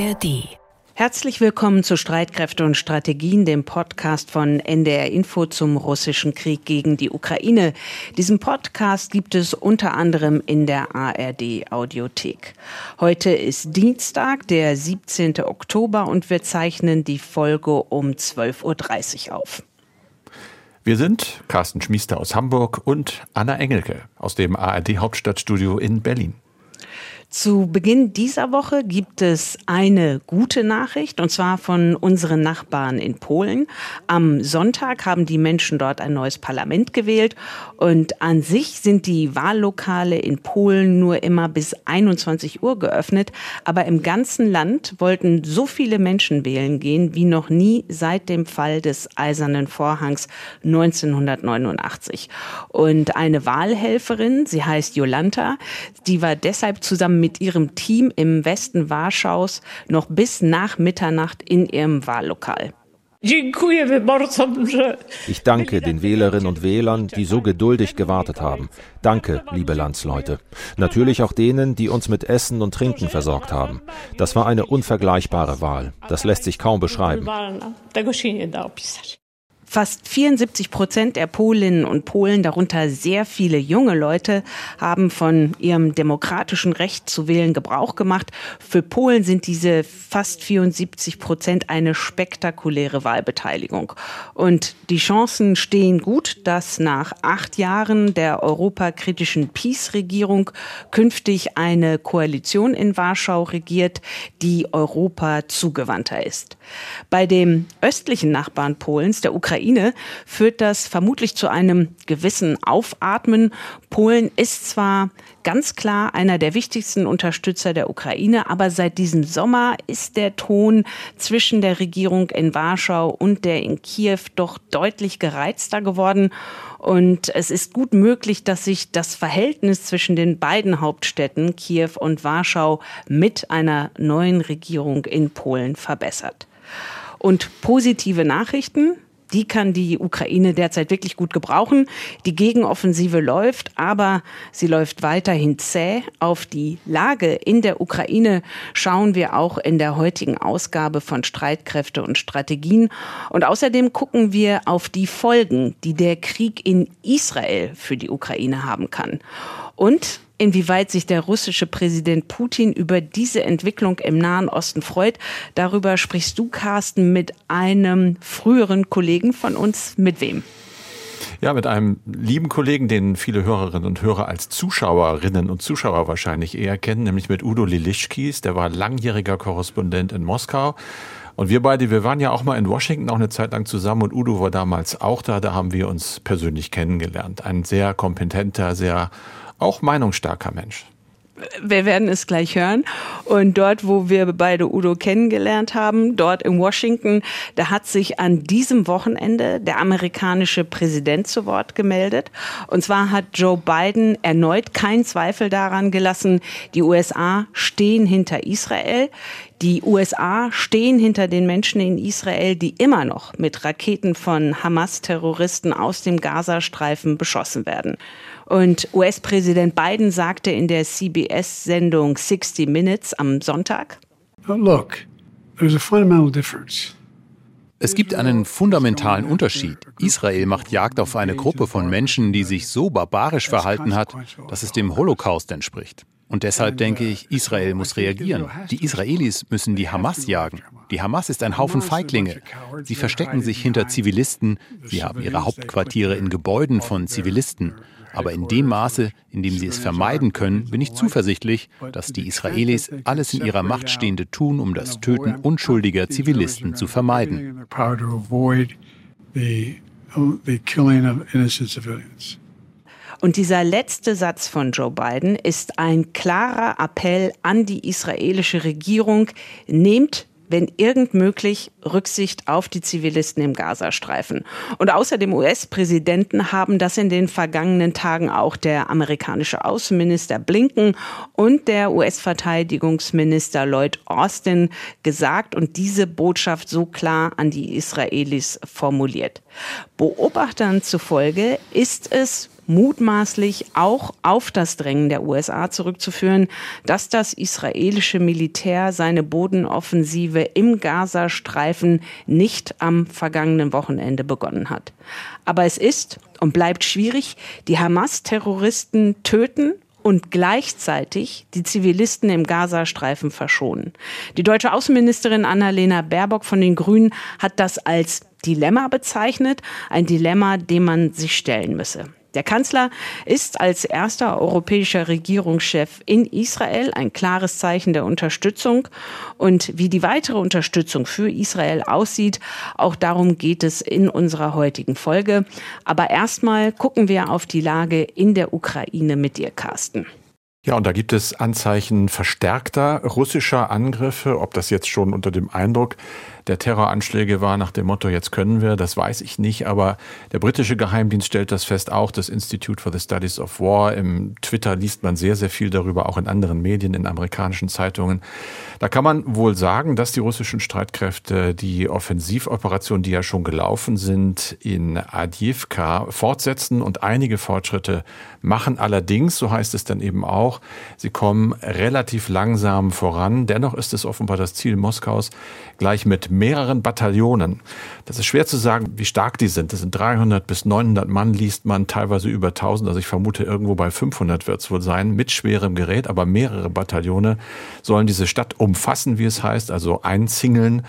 ARD. Herzlich willkommen zu Streitkräfte und Strategien, dem Podcast von NDR Info zum russischen Krieg gegen die Ukraine. Diesen Podcast gibt es unter anderem in der ARD Audiothek. Heute ist Dienstag, der 17. Oktober und wir zeichnen die Folge um 12.30 Uhr auf. Wir sind Carsten Schmiester aus Hamburg und Anna Engelke aus dem ARD Hauptstadtstudio in Berlin. Zu Beginn dieser Woche gibt es eine gute Nachricht, und zwar von unseren Nachbarn in Polen. Am Sonntag haben die Menschen dort ein neues Parlament gewählt und an sich sind die Wahllokale in Polen nur immer bis 21 Uhr geöffnet, aber im ganzen Land wollten so viele Menschen wählen gehen wie noch nie seit dem Fall des Eisernen Vorhangs 1989. Und eine Wahlhelferin, sie heißt Jolanta, die war deshalb zusammen mit ihrem Team im Westen Warschaus noch bis nach Mitternacht in ihrem Wahllokal. Ich danke den Wählerinnen und Wählern, die so geduldig gewartet haben. Danke, liebe Landsleute. Natürlich auch denen, die uns mit Essen und Trinken versorgt haben. Das war eine unvergleichbare Wahl. Das lässt sich kaum beschreiben. Fast 74 Prozent der Polinnen und Polen, darunter sehr viele junge Leute, haben von ihrem demokratischen Recht zu wählen Gebrauch gemacht. Für Polen sind diese fast 74 Prozent eine spektakuläre Wahlbeteiligung. Und die Chancen stehen gut, dass nach acht Jahren der europakritischen Peace-Regierung künftig eine Koalition in Warschau regiert, die Europa zugewandter ist. Bei dem östlichen Nachbarn Polens, der Ukraine, Ukraine führt das vermutlich zu einem gewissen Aufatmen. Polen ist zwar ganz klar einer der wichtigsten Unterstützer der Ukraine, aber seit diesem Sommer ist der Ton zwischen der Regierung in Warschau und der in Kiew doch deutlich gereizter geworden. Und es ist gut möglich, dass sich das Verhältnis zwischen den beiden Hauptstädten Kiew und Warschau mit einer neuen Regierung in Polen verbessert. Und positive Nachrichten. Die kann die Ukraine derzeit wirklich gut gebrauchen. Die Gegenoffensive läuft, aber sie läuft weiterhin zäh. Auf die Lage in der Ukraine schauen wir auch in der heutigen Ausgabe von Streitkräfte und Strategien. Und außerdem gucken wir auf die Folgen, die der Krieg in Israel für die Ukraine haben kann. Und inwieweit sich der russische Präsident Putin über diese Entwicklung im Nahen Osten freut. Darüber sprichst du, Carsten, mit einem früheren Kollegen von uns. Mit wem? Ja, mit einem lieben Kollegen, den viele Hörerinnen und Hörer als Zuschauerinnen und Zuschauer wahrscheinlich eher kennen, nämlich mit Udo Lilischkis. Der war langjähriger Korrespondent in Moskau. Und wir beide, wir waren ja auch mal in Washington auch eine Zeit lang zusammen und Udo war damals auch da. Da haben wir uns persönlich kennengelernt. Ein sehr kompetenter, sehr auch meinungsstarker Mensch. Wir werden es gleich hören. Und dort, wo wir beide Udo kennengelernt haben, dort in Washington, da hat sich an diesem Wochenende der amerikanische Präsident zu Wort gemeldet. Und zwar hat Joe Biden erneut keinen Zweifel daran gelassen, die USA stehen hinter Israel. Die USA stehen hinter den Menschen in Israel, die immer noch mit Raketen von Hamas-Terroristen aus dem Gazastreifen beschossen werden. Und US-Präsident Biden sagte in der CBS-Sendung 60 Minutes am Sonntag, Look, there's a fundamental difference. Es gibt einen fundamentalen Unterschied. Israel macht Jagd auf eine Gruppe von Menschen, die sich so barbarisch verhalten hat, dass es dem Holocaust entspricht. Und deshalb denke ich, Israel muss reagieren. Die Israelis müssen die Hamas jagen. Die Hamas ist ein Haufen Feiglinge. Sie verstecken sich hinter Zivilisten. Sie haben ihre Hauptquartiere in Gebäuden von Zivilisten. Aber in dem Maße, in dem sie es vermeiden können, bin ich zuversichtlich, dass die Israelis alles in ihrer Macht Stehende tun, um das Töten unschuldiger Zivilisten zu vermeiden. Und dieser letzte Satz von Joe Biden ist ein klarer Appell an die israelische Regierung, nehmt wenn irgend möglich, Rücksicht auf die Zivilisten im Gazastreifen. Und außer dem US-Präsidenten haben das in den vergangenen Tagen auch der amerikanische Außenminister Blinken und der US-Verteidigungsminister Lloyd Austin gesagt und diese Botschaft so klar an die Israelis formuliert. Beobachtern zufolge ist es mutmaßlich auch auf das Drängen der USA zurückzuführen, dass das israelische Militär seine Bodenoffensive im Gazastreifen nicht am vergangenen Wochenende begonnen hat. Aber es ist und bleibt schwierig, die Hamas-Terroristen töten und gleichzeitig die Zivilisten im Gazastreifen verschonen. Die deutsche Außenministerin Annalena Baerbock von den Grünen hat das als Dilemma bezeichnet, ein Dilemma, dem man sich stellen müsse. Der Kanzler ist als erster europäischer Regierungschef in Israel ein klares Zeichen der Unterstützung. Und wie die weitere Unterstützung für Israel aussieht, auch darum geht es in unserer heutigen Folge. Aber erstmal gucken wir auf die Lage in der Ukraine mit dir, Carsten. Ja, und da gibt es Anzeichen verstärkter russischer Angriffe, ob das jetzt schon unter dem Eindruck der Terroranschläge war nach dem Motto, jetzt können wir, das weiß ich nicht, aber der britische Geheimdienst stellt das fest, auch das Institute for the Studies of War. Im Twitter liest man sehr, sehr viel darüber, auch in anderen Medien, in amerikanischen Zeitungen. Da kann man wohl sagen, dass die russischen Streitkräfte die Offensivoperationen, die ja schon gelaufen sind, in Adjivka fortsetzen und einige Fortschritte machen. Allerdings, so heißt es dann eben auch, sie kommen relativ langsam voran. Dennoch ist es offenbar das Ziel Moskaus, gleich mit mehreren Bataillonen. Das ist schwer zu sagen, wie stark die sind. Das sind 300 bis 900 Mann, liest man teilweise über 1000. Also ich vermute, irgendwo bei 500 wird es wohl sein, mit schwerem Gerät, aber mehrere Bataillone sollen diese Stadt umfassen, wie es heißt, also einzingeln.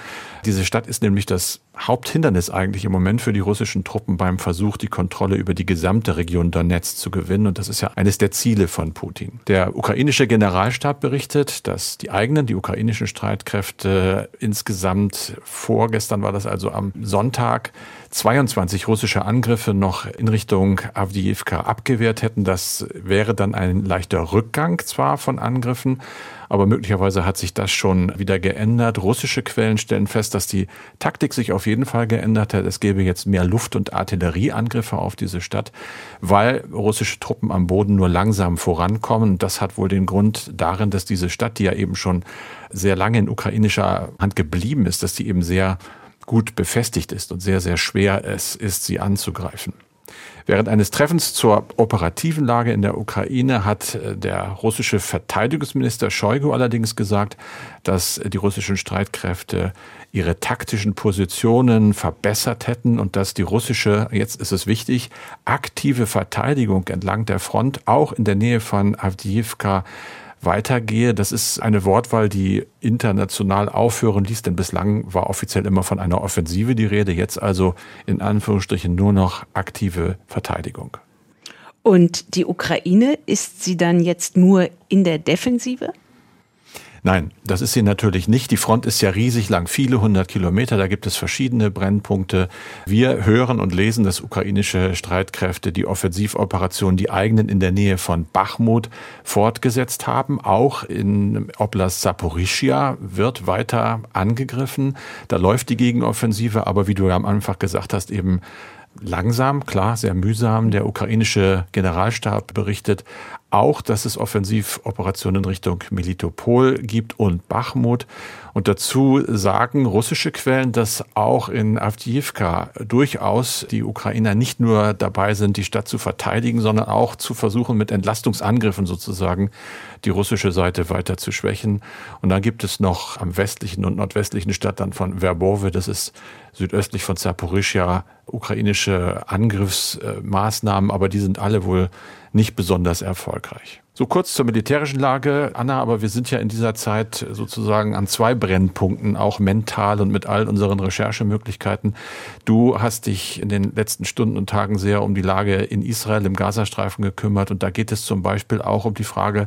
Diese Stadt ist nämlich das Haupthindernis eigentlich im Moment für die russischen Truppen beim Versuch, die Kontrolle über die gesamte Region Donetsk zu gewinnen. Und das ist ja eines der Ziele von Putin. Der ukrainische Generalstab berichtet, dass die eigenen, die ukrainischen Streitkräfte insgesamt vorgestern war das also am Sonntag 22 russische Angriffe noch in Richtung Avdiivka abgewehrt hätten. Das wäre dann ein leichter Rückgang zwar von Angriffen, aber möglicherweise hat sich das schon wieder geändert. Russische Quellen stellen fest, dass die Taktik sich auf jeden Fall geändert hat. Es gäbe jetzt mehr Luft- und Artillerieangriffe auf diese Stadt, weil russische Truppen am Boden nur langsam vorankommen. Das hat wohl den Grund darin, dass diese Stadt, die ja eben schon sehr lange in ukrainischer Hand geblieben ist, dass die eben sehr gut befestigt ist und sehr, sehr schwer es ist, sie anzugreifen. Während eines Treffens zur operativen Lage in der Ukraine hat äh, der russische Verteidigungsminister Shoigu allerdings gesagt, dass die russischen Streitkräfte ihre taktischen Positionen verbessert hätten und dass die russische, jetzt ist es wichtig, aktive Verteidigung entlang der Front auch in der Nähe von Avdiivka weitergehe. Das ist eine Wortwahl, die international aufhören ließ, denn bislang war offiziell immer von einer Offensive die Rede, jetzt also in Anführungsstrichen nur noch aktive Verteidigung. Und die Ukraine, ist sie dann jetzt nur in der Defensive? Nein, das ist sie natürlich nicht. Die Front ist ja riesig lang, viele hundert Kilometer. Da gibt es verschiedene Brennpunkte. Wir hören und lesen, dass ukrainische Streitkräfte die Offensivoperationen, die eigenen in der Nähe von Bachmut fortgesetzt haben. Auch in Oblast Saporischia wird weiter angegriffen. Da läuft die Gegenoffensive, aber wie du ja am Anfang gesagt hast, eben langsam, klar, sehr mühsam. Der ukrainische Generalstab berichtet auch, dass es Offensivoperationen Richtung Melitopol gibt und Bachmut. Und dazu sagen russische Quellen, dass auch in Avdiivka durchaus die Ukrainer nicht nur dabei sind, die Stadt zu verteidigen, sondern auch zu versuchen, mit Entlastungsangriffen sozusagen die russische Seite weiter zu schwächen. Und dann gibt es noch am westlichen und nordwestlichen Stadtland von Verbove, das ist südöstlich von Zaporischia, ukrainische Angriffsmaßnahmen, aber die sind alle wohl nicht besonders erfolgreich. So kurz zur militärischen Lage, Anna, aber wir sind ja in dieser Zeit sozusagen an zwei Brennpunkten, auch mental und mit all unseren Recherchemöglichkeiten. Du hast dich in den letzten Stunden und Tagen sehr um die Lage in Israel im Gazastreifen gekümmert und da geht es zum Beispiel auch um die Frage,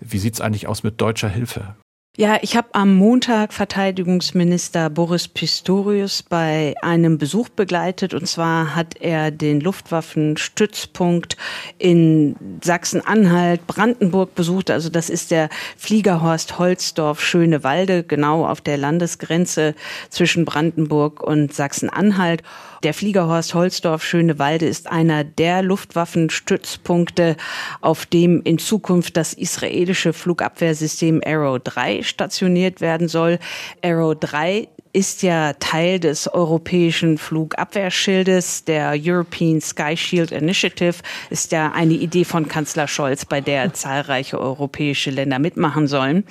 wie sieht es eigentlich aus mit deutscher Hilfe? Ja, ich habe am Montag Verteidigungsminister Boris Pistorius bei einem Besuch begleitet. Und zwar hat er den Luftwaffenstützpunkt in Sachsen-Anhalt, Brandenburg besucht. Also das ist der Fliegerhorst Holzdorf Schönewalde, genau auf der Landesgrenze zwischen Brandenburg und Sachsen-Anhalt. Der Fliegerhorst Holzdorf Schönewalde ist einer der Luftwaffenstützpunkte, auf dem in Zukunft das israelische Flugabwehrsystem Arrow 3 stationiert werden soll. Arrow 3 ist ja Teil des europäischen Flugabwehrschildes. Der European Sky Shield Initiative ist ja eine Idee von Kanzler Scholz, bei der zahlreiche europäische Länder mitmachen sollen.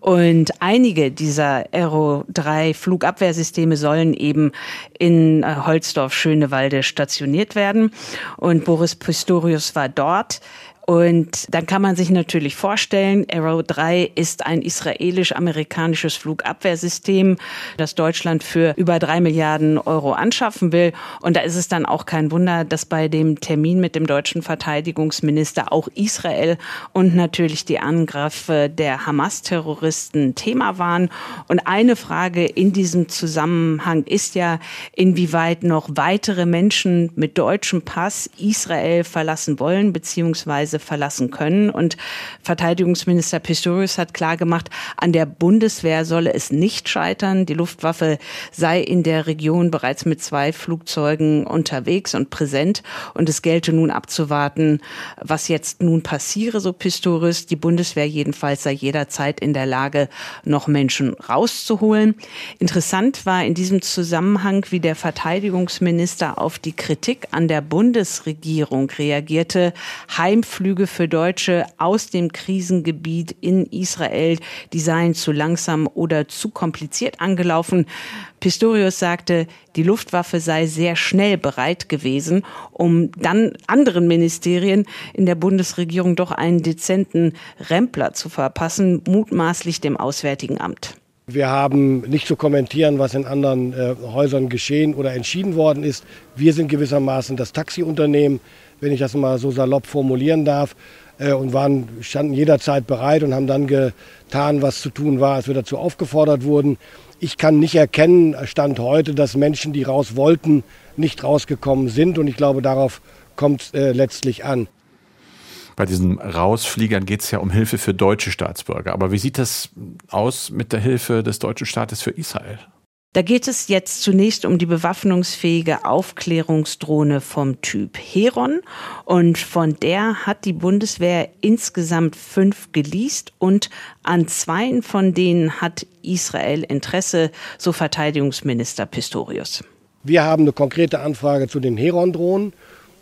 Und einige dieser Aero 3 Flugabwehrsysteme sollen eben in äh, Holzdorf-Schönewalde stationiert werden. Und Boris Pistorius war dort. Und dann kann man sich natürlich vorstellen, Arrow 3 ist ein israelisch-amerikanisches Flugabwehrsystem, das Deutschland für über drei Milliarden Euro anschaffen will. Und da ist es dann auch kein Wunder, dass bei dem Termin mit dem deutschen Verteidigungsminister auch Israel und natürlich die Angriffe der Hamas-Terroristen Thema waren. Und eine Frage in diesem Zusammenhang ist ja, inwieweit noch weitere Menschen mit deutschem Pass Israel verlassen wollen, beziehungsweise Weise verlassen können. Und Verteidigungsminister Pistorius hat klargemacht, an der Bundeswehr solle es nicht scheitern. Die Luftwaffe sei in der Region bereits mit zwei Flugzeugen unterwegs und präsent. Und es gelte nun abzuwarten, was jetzt nun passiere, so Pistorius. Die Bundeswehr jedenfalls sei jederzeit in der Lage, noch Menschen rauszuholen. Interessant war in diesem Zusammenhang, wie der Verteidigungsminister auf die Kritik an der Bundesregierung reagierte. Heimflüge Flüge für Deutsche aus dem Krisengebiet in Israel, die seien zu langsam oder zu kompliziert angelaufen. Pistorius sagte, die Luftwaffe sei sehr schnell bereit gewesen, um dann anderen Ministerien in der Bundesregierung doch einen dezenten Rempler zu verpassen, mutmaßlich dem Auswärtigen Amt. Wir haben nicht zu kommentieren, was in anderen äh, Häusern geschehen oder entschieden worden ist. Wir sind gewissermaßen das Taxiunternehmen wenn ich das mal so salopp formulieren darf, äh, und waren, standen jederzeit bereit und haben dann getan, was zu tun war, als wir dazu aufgefordert wurden. Ich kann nicht erkennen, Stand heute, dass Menschen, die raus wollten, nicht rausgekommen sind. Und ich glaube, darauf kommt es äh, letztlich an. Bei diesen Rausfliegern geht es ja um Hilfe für deutsche Staatsbürger. Aber wie sieht das aus mit der Hilfe des deutschen Staates für Israel? Da geht es jetzt zunächst um die bewaffnungsfähige Aufklärungsdrohne vom Typ Heron und von der hat die Bundeswehr insgesamt fünf geleast und an zweien von denen hat Israel Interesse, so Verteidigungsminister Pistorius. Wir haben eine konkrete Anfrage zu den Heron-Drohnen.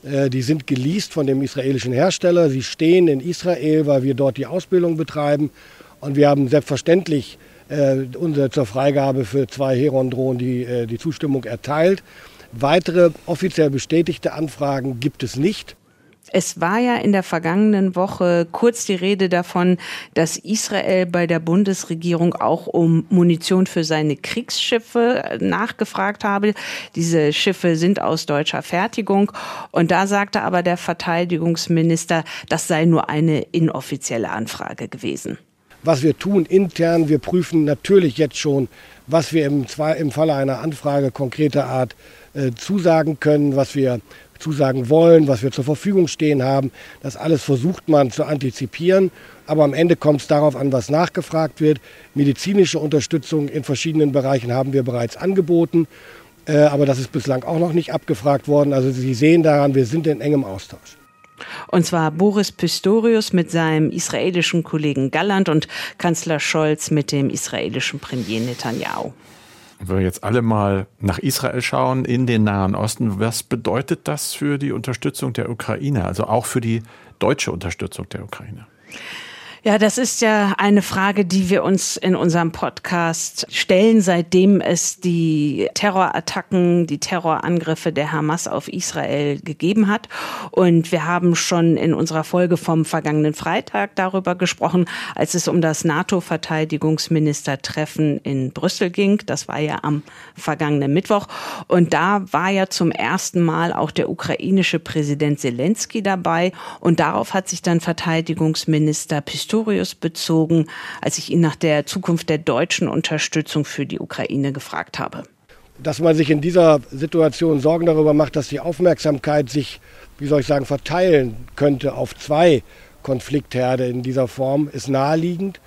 Äh, die sind geleast von dem israelischen Hersteller. Sie stehen in Israel, weil wir dort die Ausbildung betreiben. Und wir haben selbstverständlich äh, zur Freigabe für zwei Heron-Drohnen die, äh, die Zustimmung erteilt. Weitere offiziell bestätigte Anfragen gibt es nicht. Es war ja in der vergangenen Woche kurz die Rede davon, dass Israel bei der Bundesregierung auch um Munition für seine Kriegsschiffe nachgefragt habe. Diese Schiffe sind aus deutscher Fertigung. Und da sagte aber der Verteidigungsminister, das sei nur eine inoffizielle Anfrage gewesen was wir tun intern. Wir prüfen natürlich jetzt schon, was wir im, im Falle einer Anfrage konkreter Art äh, zusagen können, was wir zusagen wollen, was wir zur Verfügung stehen haben. Das alles versucht man zu antizipieren. Aber am Ende kommt es darauf an, was nachgefragt wird. Medizinische Unterstützung in verschiedenen Bereichen haben wir bereits angeboten. Äh, aber das ist bislang auch noch nicht abgefragt worden. Also Sie sehen daran, wir sind in engem Austausch. Und zwar Boris Pistorius mit seinem israelischen Kollegen Galland und Kanzler Scholz mit dem israelischen Premier Netanyahu. Wenn wir jetzt alle mal nach Israel schauen, in den Nahen Osten, was bedeutet das für die Unterstützung der Ukraine, also auch für die deutsche Unterstützung der Ukraine? Ja, das ist ja eine Frage, die wir uns in unserem Podcast stellen, seitdem es die Terrorattacken, die Terrorangriffe der Hamas auf Israel gegeben hat. Und wir haben schon in unserer Folge vom vergangenen Freitag darüber gesprochen, als es um das NATO-Verteidigungsministertreffen in Brüssel ging. Das war ja am vergangenen Mittwoch. Und da war ja zum ersten Mal auch der ukrainische Präsident Zelensky dabei. Und darauf hat sich dann Verteidigungsminister Pistorius Pistorius bezogen, als ich ihn nach der Zukunft der deutschen Unterstützung für die Ukraine gefragt habe. Dass man sich in dieser Situation Sorgen darüber macht, dass die Aufmerksamkeit sich, wie soll ich sagen, verteilen könnte auf zwei Konfliktherde in dieser Form, ist naheliegend.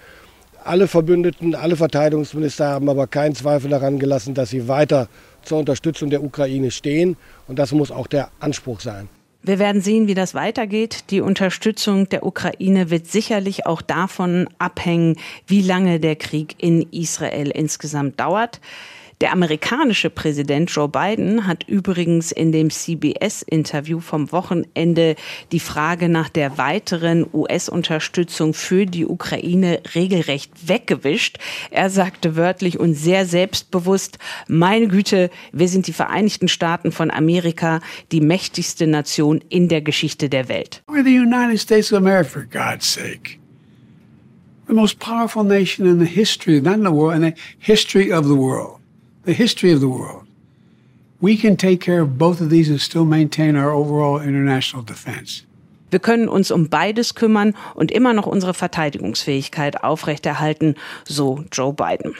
Alle Verbündeten, alle Verteidigungsminister haben aber keinen Zweifel daran gelassen, dass sie weiter zur Unterstützung der Ukraine stehen. Und das muss auch der Anspruch sein. Wir werden sehen, wie das weitergeht. Die Unterstützung der Ukraine wird sicherlich auch davon abhängen, wie lange der Krieg in Israel insgesamt dauert. Der amerikanische Präsident Joe Biden hat übrigens in dem CBS-Interview vom Wochenende die Frage nach der weiteren US-Unterstützung für die Ukraine regelrecht weggewischt. Er sagte wörtlich und sehr selbstbewusst, meine Güte, wir sind die Vereinigten Staaten von Amerika, die mächtigste Nation in der Geschichte der Welt. We're the United States of America, for God's sake. The most powerful nation in the history, not in the world, in the history of the world. The history of the world. We can take care of both of these and still maintain our overall international defense. Wir können uns um beides kümmern und immer noch unsere Verteidigungsfähigkeit aufrechterhalten, so Joe Biden.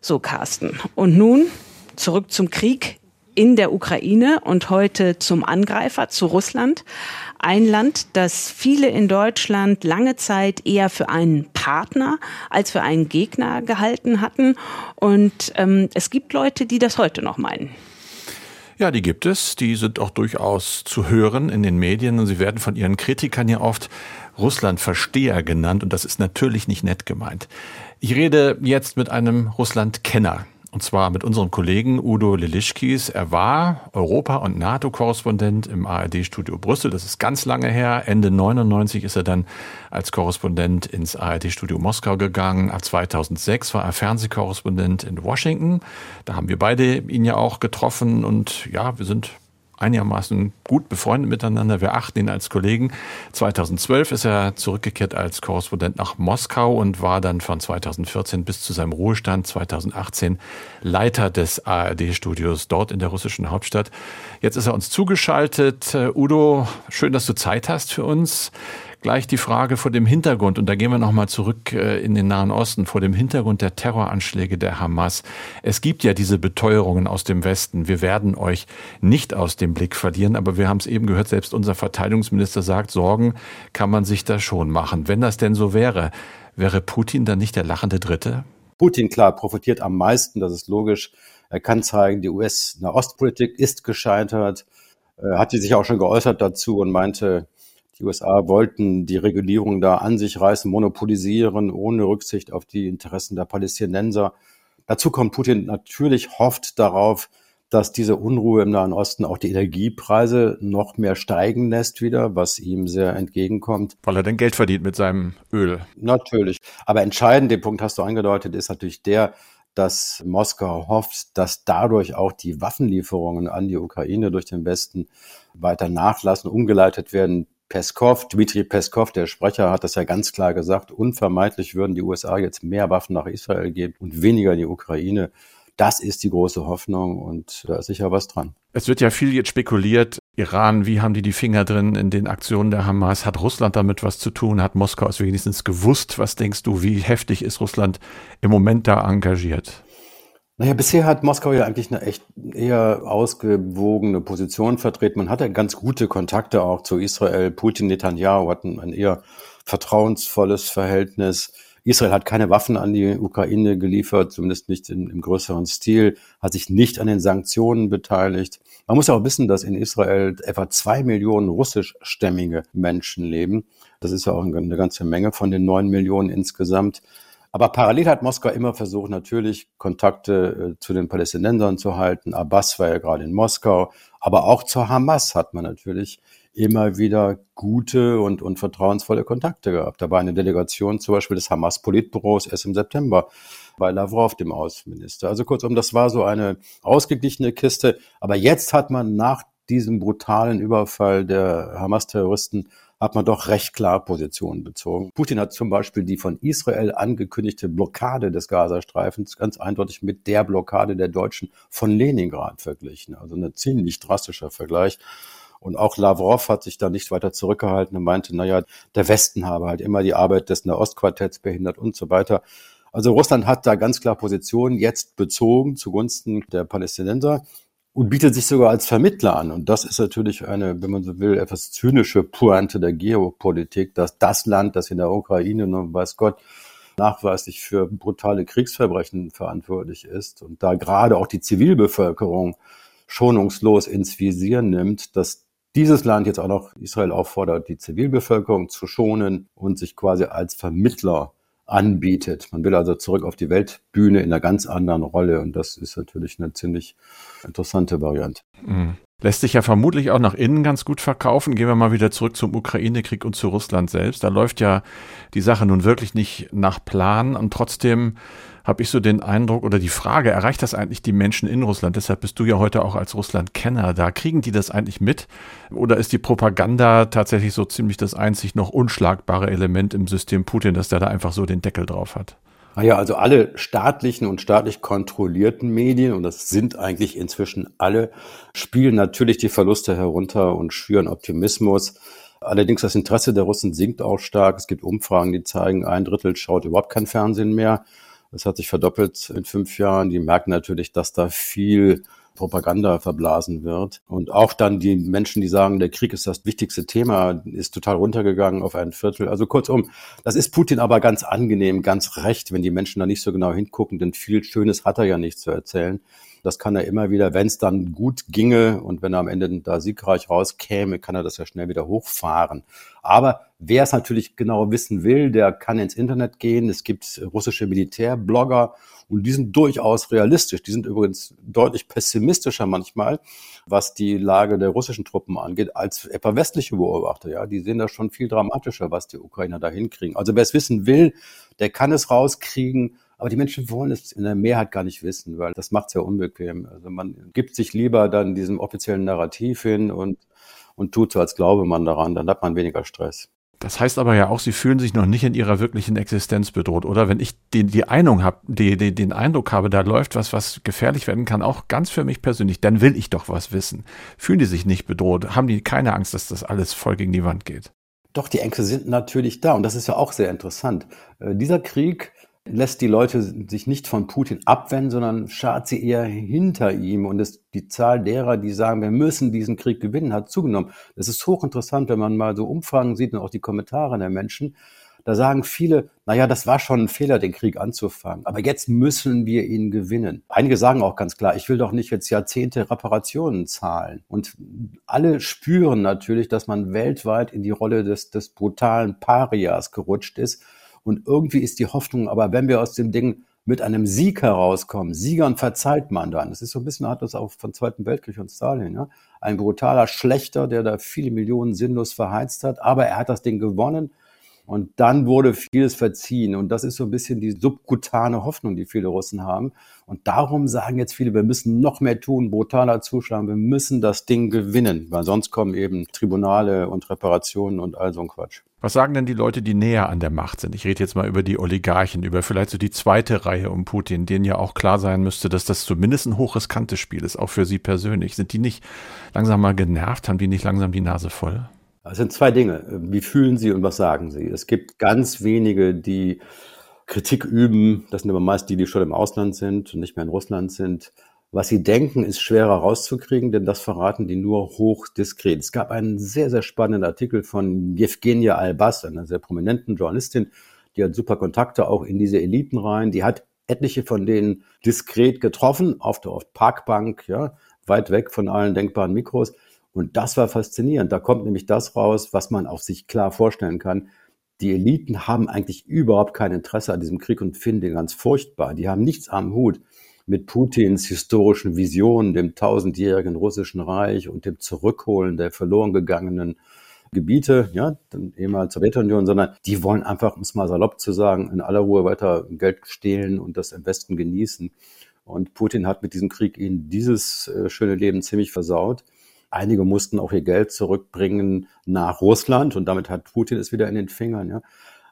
So, Carsten. Und nun zurück zum Krieg in der Ukraine und heute zum Angreifer, zu Russland. Ein Land, das viele in Deutschland lange Zeit eher für einen Partner als für einen Gegner gehalten hatten. Und ähm, es gibt Leute, die das heute noch meinen. Ja, die gibt es. Die sind auch durchaus zu hören in den Medien und sie werden von ihren Kritikern ja oft Russland-Versteher genannt und das ist natürlich nicht nett gemeint. Ich rede jetzt mit einem Russland-Kenner. Und zwar mit unserem Kollegen Udo Lilischkis. Er war Europa- und NATO-Korrespondent im ARD-Studio Brüssel. Das ist ganz lange her. Ende 99 ist er dann als Korrespondent ins ARD-Studio Moskau gegangen. Ab 2006 war er Fernsehkorrespondent in Washington. Da haben wir beide ihn ja auch getroffen und ja, wir sind einigermaßen gut befreundet miteinander. Wir achten ihn als Kollegen. 2012 ist er zurückgekehrt als Korrespondent nach Moskau und war dann von 2014 bis zu seinem Ruhestand 2018 Leiter des ARD-Studios dort in der russischen Hauptstadt. Jetzt ist er uns zugeschaltet. Udo, schön, dass du Zeit hast für uns gleich die Frage vor dem Hintergrund, und da gehen wir nochmal zurück äh, in den Nahen Osten, vor dem Hintergrund der Terroranschläge der Hamas. Es gibt ja diese Beteuerungen aus dem Westen. Wir werden euch nicht aus dem Blick verlieren, aber wir haben es eben gehört, selbst unser Verteidigungsminister sagt, Sorgen kann man sich da schon machen. Wenn das denn so wäre, wäre Putin dann nicht der lachende Dritte? Putin, klar, profitiert am meisten, das ist logisch. Er kann zeigen, die US-Nahostpolitik ist gescheitert, Er hat sich auch schon geäußert dazu und meinte, die USA wollten die Regulierung da an sich reißen, monopolisieren, ohne Rücksicht auf die Interessen der Palästinenser. Dazu kommt Putin natürlich hofft darauf, dass diese Unruhe im Nahen Osten auch die Energiepreise noch mehr steigen lässt wieder, was ihm sehr entgegenkommt. Weil er dann Geld verdient mit seinem Öl. Natürlich. Aber entscheidend, den Punkt hast du angedeutet, ist natürlich der, dass Moskau hofft, dass dadurch auch die Waffenlieferungen an die Ukraine durch den Westen weiter nachlassen, umgeleitet werden. Peskov, Dmitri Peskov, der Sprecher, hat das ja ganz klar gesagt, unvermeidlich würden die USA jetzt mehr Waffen nach Israel geben und weniger in die Ukraine. Das ist die große Hoffnung und da ist sicher was dran. Es wird ja viel jetzt spekuliert, Iran, wie haben die die Finger drin in den Aktionen der Hamas? Hat Russland damit was zu tun? Hat Moskau es wenigstens gewusst? Was denkst du, wie heftig ist Russland im Moment da engagiert? Naja, bisher hat Moskau ja eigentlich eine echt eher ausgewogene Position vertreten. Man hatte ganz gute Kontakte auch zu Israel. Putin, Netanyahu hatten ein eher vertrauensvolles Verhältnis. Israel hat keine Waffen an die Ukraine geliefert, zumindest nicht in, im größeren Stil, hat sich nicht an den Sanktionen beteiligt. Man muss auch wissen, dass in Israel etwa zwei Millionen russischstämmige Menschen leben. Das ist ja auch eine ganze Menge von den neun Millionen insgesamt. Aber parallel hat Moskau immer versucht, natürlich Kontakte äh, zu den Palästinensern zu halten. Abbas war ja gerade in Moskau, aber auch zur Hamas hat man natürlich immer wieder gute und, und vertrauensvolle Kontakte gehabt. Da war eine Delegation zum Beispiel des Hamas-Politbüros erst im September bei Lavrov, dem Außenminister. Also kurzum, das war so eine ausgeglichene Kiste. Aber jetzt hat man nach diesem brutalen Überfall der Hamas-Terroristen hat man doch recht klar Positionen bezogen. Putin hat zum Beispiel die von Israel angekündigte Blockade des Gazastreifens ganz eindeutig mit der Blockade der Deutschen von Leningrad verglichen. Also ein ziemlich drastischer Vergleich. Und auch Lavrov hat sich da nicht weiter zurückgehalten und meinte, naja, der Westen habe halt immer die Arbeit des Nahostquartetts behindert und so weiter. Also Russland hat da ganz klar Positionen jetzt bezogen zugunsten der Palästinenser und bietet sich sogar als Vermittler an. Und das ist natürlich eine, wenn man so will, etwas zynische Pointe der Geopolitik, dass das Land, das in der Ukraine, nun weiß Gott, nachweislich für brutale Kriegsverbrechen verantwortlich ist und da gerade auch die Zivilbevölkerung schonungslos ins Visier nimmt, dass dieses Land jetzt auch noch Israel auffordert, die Zivilbevölkerung zu schonen und sich quasi als Vermittler anbietet. Man will also zurück auf die Weltbühne in einer ganz anderen Rolle und das ist natürlich eine ziemlich interessante Variante. Mhm. Lässt sich ja vermutlich auch nach innen ganz gut verkaufen. Gehen wir mal wieder zurück zum Ukraine-Krieg und zu Russland selbst. Da läuft ja die Sache nun wirklich nicht nach Plan und trotzdem habe ich so den Eindruck oder die Frage, erreicht das eigentlich die Menschen in Russland? Deshalb bist du ja heute auch als Russland-Kenner da. Kriegen die das eigentlich mit? Oder ist die Propaganda tatsächlich so ziemlich das einzig noch unschlagbare Element im System Putin, dass der da einfach so den Deckel drauf hat? Naja, also alle staatlichen und staatlich kontrollierten Medien, und das sind eigentlich inzwischen alle, spielen natürlich die Verluste herunter und schüren Optimismus. Allerdings das Interesse der Russen sinkt auch stark. Es gibt Umfragen, die zeigen, ein Drittel schaut überhaupt kein Fernsehen mehr. Das hat sich verdoppelt in fünf Jahren. Die merken natürlich, dass da viel Propaganda verblasen wird. Und auch dann die Menschen, die sagen, der Krieg ist das wichtigste Thema, ist total runtergegangen auf ein Viertel. Also kurzum, das ist Putin aber ganz angenehm, ganz recht, wenn die Menschen da nicht so genau hingucken, denn viel Schönes hat er ja nicht zu erzählen. Das kann er immer wieder, wenn es dann gut ginge und wenn er am Ende da siegreich rauskäme, kann er das ja schnell wieder hochfahren. Aber wer es natürlich genau wissen will, der kann ins Internet gehen. Es gibt russische Militärblogger und die sind durchaus realistisch. Die sind übrigens deutlich pessimistischer manchmal, was die Lage der russischen Truppen angeht, als etwa westliche Beobachter. Ja, die sehen das schon viel dramatischer, was die Ukrainer da hinkriegen. Also wer es wissen will, der kann es rauskriegen. Aber die Menschen wollen es in der Mehrheit gar nicht wissen, weil das macht es ja unbequem. Also man gibt sich lieber dann diesem offiziellen Narrativ hin und, und tut so, als glaube man daran, dann hat man weniger Stress. Das heißt aber ja auch, sie fühlen sich noch nicht in ihrer wirklichen Existenz bedroht, oder? Wenn ich die, die Einung habe, die, die, den Eindruck habe, da läuft was, was gefährlich werden kann, auch ganz für mich persönlich, dann will ich doch was wissen. Fühlen die sich nicht bedroht? Haben die keine Angst, dass das alles voll gegen die Wand geht? Doch, die Ängste sind natürlich da und das ist ja auch sehr interessant. Äh, dieser Krieg lässt die Leute sich nicht von Putin abwenden, sondern schart sie eher hinter ihm. Und es, die Zahl derer, die sagen, wir müssen diesen Krieg gewinnen, hat zugenommen. Das ist hochinteressant, wenn man mal so Umfragen sieht und auch die Kommentare der Menschen. Da sagen viele, naja, das war schon ein Fehler, den Krieg anzufangen. Aber jetzt müssen wir ihn gewinnen. Einige sagen auch ganz klar, ich will doch nicht jetzt Jahrzehnte Reparationen zahlen. Und alle spüren natürlich, dass man weltweit in die Rolle des, des brutalen Parias gerutscht ist und irgendwie ist die Hoffnung, aber wenn wir aus dem Ding mit einem Sieg herauskommen, Siegern verzeiht man dann. Das ist so ein bisschen hat das auch von Zweiten Weltkrieg und Stalin. Ja? Ein brutaler Schlechter, der da viele Millionen sinnlos verheizt hat, aber er hat das Ding gewonnen und dann wurde vieles verziehen. Und das ist so ein bisschen die subkutane Hoffnung, die viele Russen haben. Und darum sagen jetzt viele, wir müssen noch mehr tun, brutaler zuschlagen, wir müssen das Ding gewinnen, weil sonst kommen eben Tribunale und Reparationen und all so ein Quatsch. Was sagen denn die Leute, die näher an der Macht sind? Ich rede jetzt mal über die Oligarchen, über vielleicht so die zweite Reihe um Putin, denen ja auch klar sein müsste, dass das zumindest ein hochriskantes Spiel ist, auch für sie persönlich. Sind die nicht langsam mal genervt? Haben die nicht langsam die Nase voll? Es sind zwei Dinge. Wie fühlen Sie und was sagen Sie? Es gibt ganz wenige, die Kritik üben. Das sind aber meist die, die schon im Ausland sind und nicht mehr in Russland sind. Was sie denken, ist schwerer rauszukriegen, denn das verraten die nur hochdiskret. Es gab einen sehr, sehr spannenden Artikel von Evgenia Albas, einer sehr prominenten Journalistin, die hat super Kontakte auch in diese Eliten rein. Die hat etliche von denen diskret getroffen, auf der Parkbank, ja, weit weg von allen denkbaren Mikros. Und das war faszinierend. Da kommt nämlich das raus, was man auch sich klar vorstellen kann. Die Eliten haben eigentlich überhaupt kein Interesse an diesem Krieg und finden den ganz furchtbar. Die haben nichts am Hut mit Putins historischen Visionen, dem tausendjährigen russischen Reich und dem Zurückholen der verloren gegangenen Gebiete, ja, dann ehemals Sowjetunion, sondern die wollen einfach, um es mal salopp zu sagen, in aller Ruhe weiter Geld stehlen und das im Westen genießen. Und Putin hat mit diesem Krieg ihnen dieses äh, schöne Leben ziemlich versaut. Einige mussten auch ihr Geld zurückbringen nach Russland und damit hat Putin es wieder in den Fingern. Ja.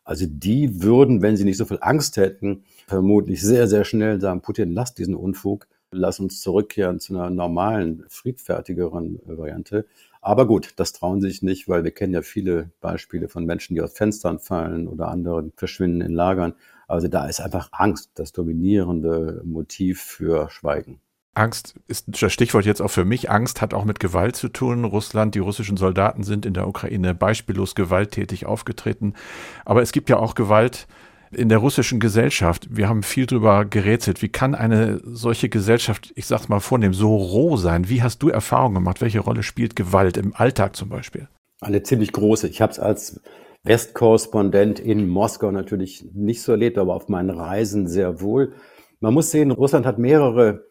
Also die würden, wenn sie nicht so viel Angst hätten, vermutlich sehr, sehr schnell sagen, Putin, lass diesen Unfug, lass uns zurückkehren zu einer normalen, friedfertigeren Variante. Aber gut, das trauen sie sich nicht, weil wir kennen ja viele Beispiele von Menschen, die aus Fenstern fallen oder anderen verschwinden in Lagern. Also da ist einfach Angst das dominierende Motiv für Schweigen. Angst ist das Stichwort jetzt auch für mich. Angst hat auch mit Gewalt zu tun. Russland, die russischen Soldaten sind in der Ukraine beispiellos gewalttätig aufgetreten. Aber es gibt ja auch Gewalt in der russischen Gesellschaft. Wir haben viel darüber gerätselt. Wie kann eine solche Gesellschaft, ich sag's mal vornehm, so roh sein? Wie hast du Erfahrungen gemacht? Welche Rolle spielt Gewalt im Alltag zum Beispiel? Eine ziemlich große. Ich habe es als Westkorrespondent in Moskau natürlich nicht so erlebt, aber auf meinen Reisen sehr wohl. Man muss sehen, Russland hat mehrere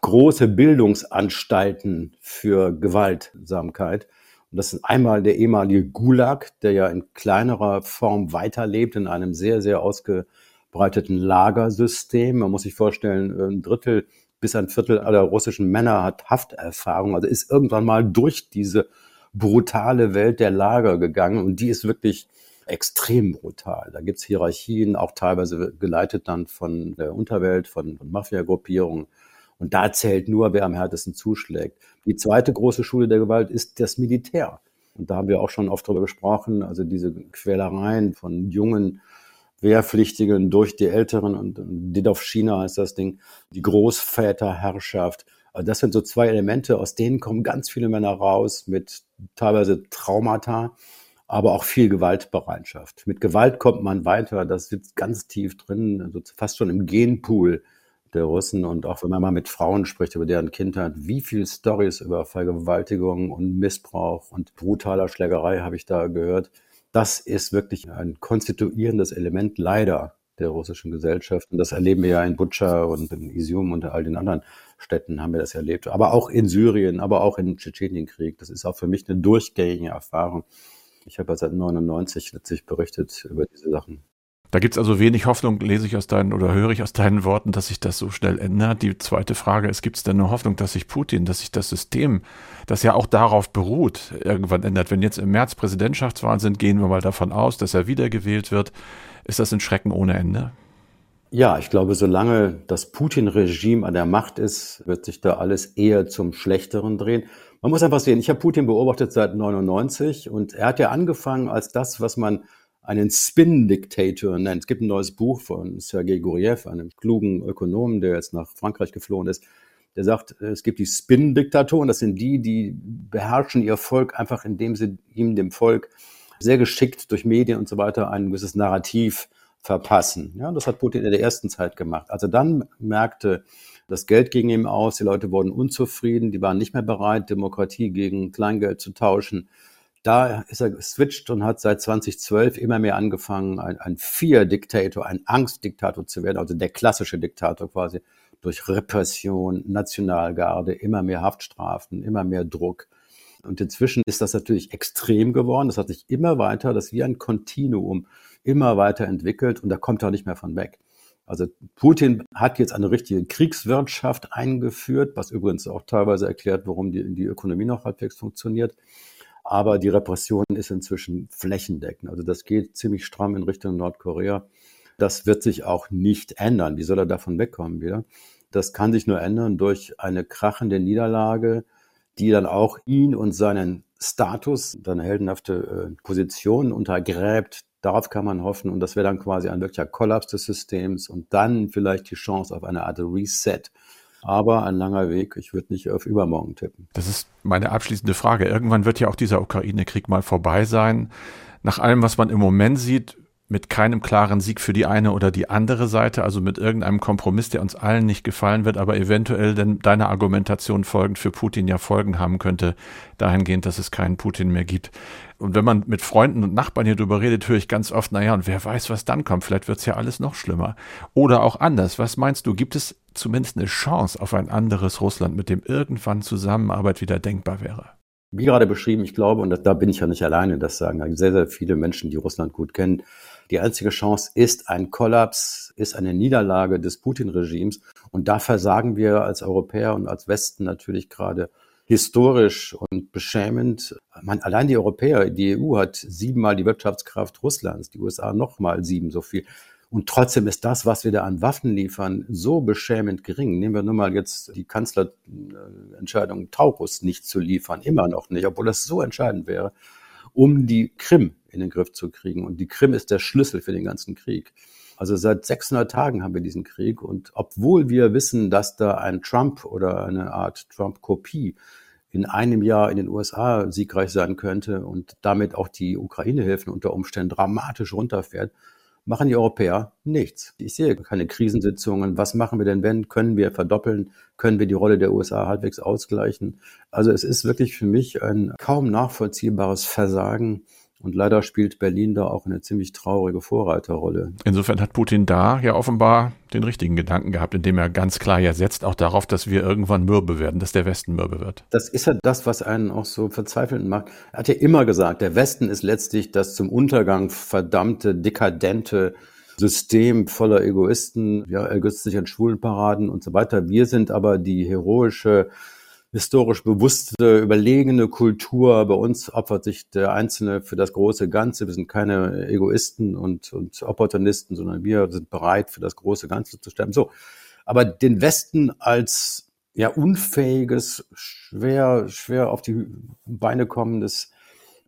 große Bildungsanstalten für Gewaltsamkeit. Und das ist einmal der ehemalige Gulag, der ja in kleinerer Form weiterlebt, in einem sehr, sehr ausgebreiteten Lagersystem. Man muss sich vorstellen, ein Drittel bis ein Viertel aller russischen Männer hat Hafterfahrung, also ist irgendwann mal durch diese brutale Welt der Lager gegangen und die ist wirklich extrem brutal. Da gibt's Hierarchien, auch teilweise geleitet dann von der Unterwelt, von, von Mafia-Gruppierungen. Und da zählt nur, wer am härtesten zuschlägt. Die zweite große Schule der Gewalt ist das Militär. Und da haben wir auch schon oft drüber gesprochen, also diese Quälereien von jungen Wehrpflichtigen durch die Älteren und Didov China heißt das Ding, die Großväterherrschaft. Also das sind so zwei Elemente, aus denen kommen ganz viele Männer raus mit teilweise Traumata, aber auch viel Gewaltbereitschaft. Mit Gewalt kommt man weiter, das sitzt ganz tief drin, also fast schon im Genpool der Russen. Und auch wenn man mal mit Frauen spricht über deren Kindheit, wie viel Stories über Vergewaltigung und Missbrauch und brutaler Schlägerei habe ich da gehört. Das ist wirklich ein konstituierendes Element leider der russischen Gesellschaft. Und das erleben wir ja in Butscha und in Isium und all den anderen Städten haben wir das erlebt. Aber auch in Syrien, aber auch im Tschetschenienkrieg. Das ist auch für mich eine durchgängige Erfahrung. Ich habe ja seit 99 letztlich berichtet über diese Sachen. Da gibt es also wenig Hoffnung, lese ich aus deinen oder höre ich aus deinen Worten, dass sich das so schnell ändert. Die zweite Frage ist, gibt es denn eine Hoffnung, dass sich Putin, dass sich das System, das ja auch darauf beruht, irgendwann ändert? Wenn jetzt im März Präsidentschaftswahlen sind, gehen wir mal davon aus, dass er wiedergewählt wird. Ist das ein Schrecken ohne Ende? Ja, ich glaube, solange das Putin-Regime an der Macht ist, wird sich da alles eher zum Schlechteren drehen. Man muss einfach sehen, ich habe Putin beobachtet seit 99 und er hat ja angefangen als das, was man einen Spin-Diktator nennt. Es gibt ein neues Buch von Sergei Guriev, einem klugen Ökonomen, der jetzt nach Frankreich geflohen ist. Der sagt, es gibt die Spin-Diktatoren, das sind die, die beherrschen ihr Volk einfach, indem sie ihm, dem Volk, sehr geschickt durch Medien und so weiter ein gewisses Narrativ verpassen. Ja, das hat Putin in der ersten Zeit gemacht. Als er dann merkte, das Geld ging ihm aus, die Leute wurden unzufrieden, die waren nicht mehr bereit, Demokratie gegen Kleingeld zu tauschen, da ist er geswitcht und hat seit 2012 immer mehr angefangen, ein, ein Fear-Diktator, ein Angstdiktator zu werden, also der klassische Diktator quasi, durch Repression, Nationalgarde, immer mehr Haftstrafen, immer mehr Druck. Und inzwischen ist das natürlich extrem geworden. Das hat sich immer weiter, das ist wie ein Kontinuum, immer weiter entwickelt und da kommt er nicht mehr von weg. Also Putin hat jetzt eine richtige Kriegswirtschaft eingeführt, was übrigens auch teilweise erklärt, warum die, die Ökonomie noch halbwegs funktioniert. Aber die Repression ist inzwischen flächendeckend. Also das geht ziemlich stramm in Richtung Nordkorea. Das wird sich auch nicht ändern. Wie soll er davon wegkommen wieder? Das kann sich nur ändern durch eine krachende Niederlage, die dann auch ihn und seinen Status, seine heldenhafte äh, Position untergräbt. Darauf kann man hoffen. Und das wäre dann quasi ein wirklicher Kollaps des Systems und dann vielleicht die Chance auf eine Art Reset aber ein langer Weg. Ich würde nicht auf übermorgen tippen. Das ist meine abschließende Frage. Irgendwann wird ja auch dieser Ukraine-Krieg mal vorbei sein. Nach allem, was man im Moment sieht, mit keinem klaren Sieg für die eine oder die andere Seite, also mit irgendeinem Kompromiss, der uns allen nicht gefallen wird, aber eventuell denn deiner Argumentation folgend für Putin ja Folgen haben könnte, dahingehend, dass es keinen Putin mehr gibt. Und wenn man mit Freunden und Nachbarn hier drüber redet, höre ich ganz oft, naja, und wer weiß, was dann kommt, vielleicht wird's ja alles noch schlimmer. Oder auch anders. Was meinst du, gibt es zumindest eine Chance auf ein anderes Russland, mit dem irgendwann Zusammenarbeit wieder denkbar wäre? Wie gerade beschrieben, ich glaube, und da bin ich ja nicht alleine, das sagen sehr, sehr viele Menschen, die Russland gut kennen, die einzige Chance ist ein Kollaps, ist eine Niederlage des Putin-Regimes. Und da versagen wir als Europäer und als Westen natürlich gerade historisch und beschämend. Man, allein die Europäer, die EU hat siebenmal die Wirtschaftskraft Russlands, die USA nochmal sieben so viel. Und trotzdem ist das, was wir da an Waffen liefern, so beschämend gering. Nehmen wir nur mal jetzt die Kanzlerentscheidung, Taurus nicht zu liefern, immer noch nicht, obwohl das so entscheidend wäre, um die Krim in den Griff zu kriegen. Und die Krim ist der Schlüssel für den ganzen Krieg. Also seit 600 Tagen haben wir diesen Krieg. Und obwohl wir wissen, dass da ein Trump oder eine Art Trump-Kopie in einem Jahr in den USA siegreich sein könnte und damit auch die Ukraine-Hilfen unter Umständen dramatisch runterfährt, machen die Europäer nichts. Ich sehe keine Krisensitzungen. Was machen wir denn, wenn? Können wir verdoppeln? Können wir die Rolle der USA halbwegs ausgleichen? Also es ist wirklich für mich ein kaum nachvollziehbares Versagen Und leider spielt Berlin da auch eine ziemlich traurige Vorreiterrolle. Insofern hat Putin da ja offenbar den richtigen Gedanken gehabt, indem er ganz klar ja setzt auch darauf, dass wir irgendwann mürbe werden, dass der Westen mürbe wird. Das ist ja das, was einen auch so verzweifelt macht. Er hat ja immer gesagt, der Westen ist letztlich das zum Untergang verdammte, dekadente System voller Egoisten. Ja, er ergötzt sich an Schwulenparaden und so weiter. Wir sind aber die heroische historisch bewusste, überlegene Kultur. Bei uns opfert sich der Einzelne für das große Ganze. Wir sind keine Egoisten und, und Opportunisten, sondern wir sind bereit, für das große Ganze zu sterben. So. Aber den Westen als ja unfähiges, schwer, schwer auf die Beine kommendes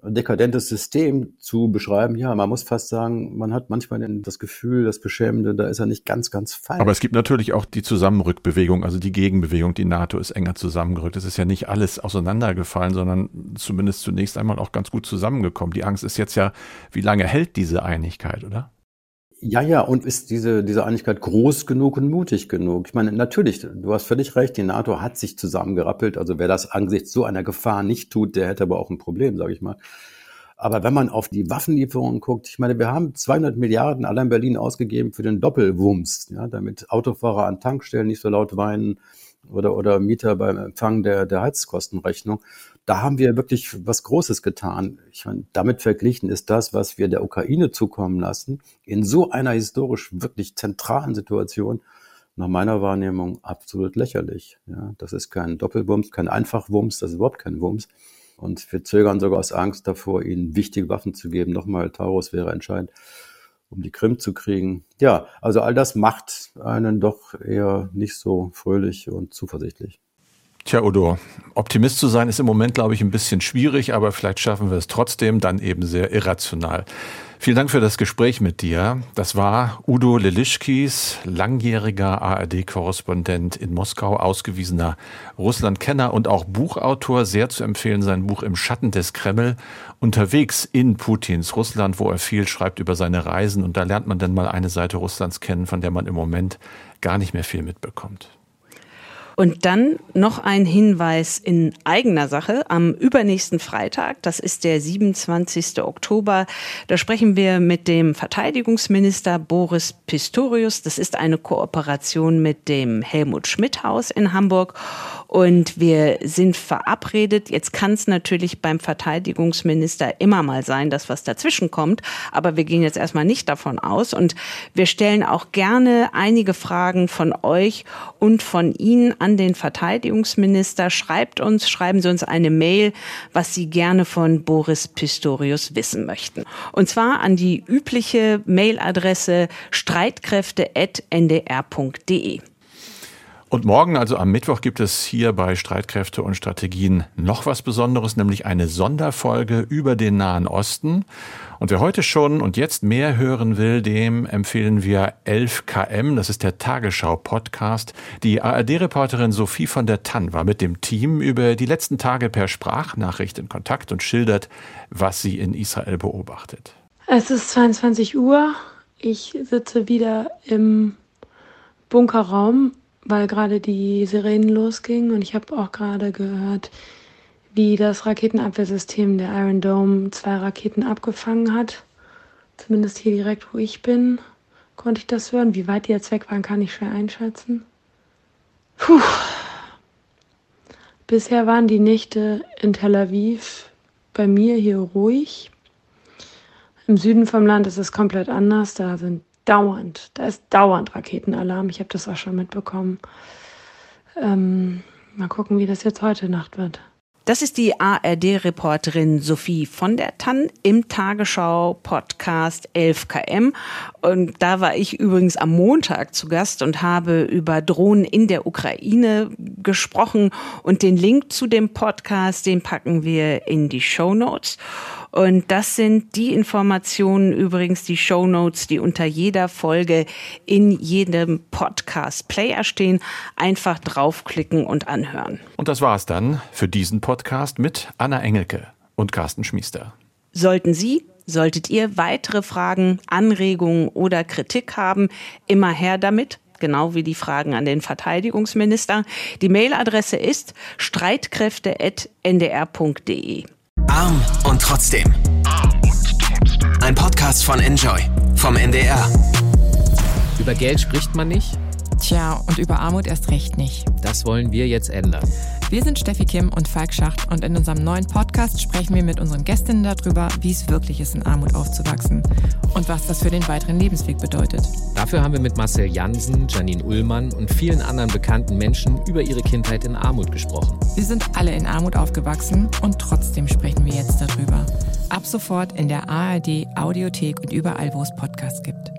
dekadentes System zu beschreiben, ja, man muss fast sagen, man hat manchmal das Gefühl, das Beschämende, da ist er nicht ganz, ganz falsch. Aber es gibt natürlich auch die Zusammenrückbewegung, also die Gegenbewegung. Die NATO ist enger zusammengerückt. Es ist ja nicht alles auseinandergefallen, sondern zumindest zunächst einmal auch ganz gut zusammengekommen. Die Angst ist jetzt ja, wie lange hält diese Einigkeit, oder? Ja, ja, und ist diese, diese Einigkeit groß genug und mutig genug? Ich meine, natürlich, du hast völlig recht, die NATO hat sich zusammengerappelt. Also wer das angesichts so einer Gefahr nicht tut, der hätte aber auch ein Problem, sage ich mal. Aber wenn man auf die Waffenlieferungen guckt, ich meine, wir haben 200 Milliarden allein Berlin ausgegeben für den Doppelwumms, ja, damit Autofahrer an Tankstellen nicht so laut weinen oder, oder Mieter beim Empfang der, der Heizkostenrechnung da haben wir wirklich was Großes getan. Ich meine, damit verglichen ist das, was wir der Ukraine zukommen lassen, in so einer historisch wirklich zentralen Situation, nach meiner Wahrnehmung absolut lächerlich. Ja, das ist kein Doppelwumms, kein Einfachwumms, das ist überhaupt kein Wumms. Und wir zögern sogar aus Angst davor, ihnen wichtige Waffen zu geben. Nochmal, Taurus wäre entscheidend, um die Krim zu kriegen. Ja, also all das macht einen doch eher nicht so fröhlich und zuversichtlich. Tja, Udo, Optimist zu sein ist im Moment, glaube ich, ein bisschen schwierig, aber vielleicht schaffen wir es trotzdem, dann eben sehr irrational. Vielen Dank für das Gespräch mit dir. Das war Udo Lelischkis, langjähriger ARD-Korrespondent in Moskau, ausgewiesener Russland-Kenner und auch Buchautor. Sehr zu empfehlen sein Buch Im Schatten des Kreml, unterwegs in Putins Russland, wo er viel schreibt über seine Reisen. Und da lernt man dann mal eine Seite Russlands kennen, von der man im Moment gar nicht mehr viel mitbekommt. Und dann noch ein Hinweis in eigener Sache. Am übernächsten Freitag, das ist der 27. Oktober, da sprechen wir mit dem Verteidigungsminister Boris Pistorius. Das ist eine Kooperation mit dem Helmut Schmidt Haus in Hamburg. Und wir sind verabredet. Jetzt kann es natürlich beim Verteidigungsminister immer mal sein, dass was dazwischen kommt. Aber wir gehen jetzt erstmal nicht davon aus. Und wir stellen auch gerne einige Fragen von euch und von Ihnen an den Verteidigungsminister. Schreibt uns, schreiben Sie uns eine Mail, was Sie gerne von Boris Pistorius wissen möchten. Und zwar an die übliche Mailadresse streitkräfte.ndr.de. Und morgen, also am Mittwoch, gibt es hier bei Streitkräfte und Strategien noch was Besonderes, nämlich eine Sonderfolge über den Nahen Osten. Und wer heute schon und jetzt mehr hören will, dem empfehlen wir 11KM, das ist der Tagesschau-Podcast. Die ARD-Reporterin Sophie von der Tann war mit dem Team über die letzten Tage per Sprachnachricht in Kontakt und schildert, was sie in Israel beobachtet. Es ist 22 Uhr. Ich sitze wieder im Bunkerraum weil gerade die Sirenen losgingen und ich habe auch gerade gehört, wie das Raketenabwehrsystem der Iron Dome zwei Raketen abgefangen hat. Zumindest hier direkt, wo ich bin, konnte ich das hören. Wie weit die jetzt weg waren, kann ich schwer einschätzen. Puh. Bisher waren die Nächte in Tel Aviv bei mir hier ruhig. Im Süden vom Land ist es komplett anders. Da sind dauernd, da ist dauernd Raketenalarm. Ich habe das auch schon mitbekommen. Ähm, mal gucken, wie das jetzt heute Nacht wird. Das ist die ARD-Reporterin Sophie von der Tann im Tagesschau-Podcast 11KM. Und da war ich übrigens am Montag zu Gast und habe über Drohnen in der Ukraine gesprochen. Und den Link zu dem Podcast, den packen wir in die Show Notes. Und das sind die Informationen, übrigens die Show Notes, die unter jeder Folge in jedem Podcast-Player stehen. Einfach draufklicken und anhören. Und das war's dann für diesen Podcast mit Anna Engelke und Carsten Schmiester. Sollten Sie Solltet ihr weitere Fragen, Anregungen oder Kritik haben, immer her damit genau wie die Fragen an den Verteidigungsminister. Die Mailadresse ist streitkräfte.ndr.de. Arm und trotzdem. Ein Podcast von Enjoy vom NDR. Über Geld spricht man nicht Tja, und über Armut erst recht nicht. Das wollen wir jetzt ändern. Wir sind Steffi Kim und Falk Schacht und in unserem neuen Podcast sprechen wir mit unseren Gästinnen darüber, wie es wirklich ist, in Armut aufzuwachsen und was das für den weiteren Lebensweg bedeutet. Dafür haben wir mit Marcel Jansen, Janine Ullmann und vielen anderen bekannten Menschen über ihre Kindheit in Armut gesprochen. Wir sind alle in Armut aufgewachsen und trotzdem sprechen wir jetzt darüber. Ab sofort in der ARD Audiothek und überall, wo es Podcasts gibt.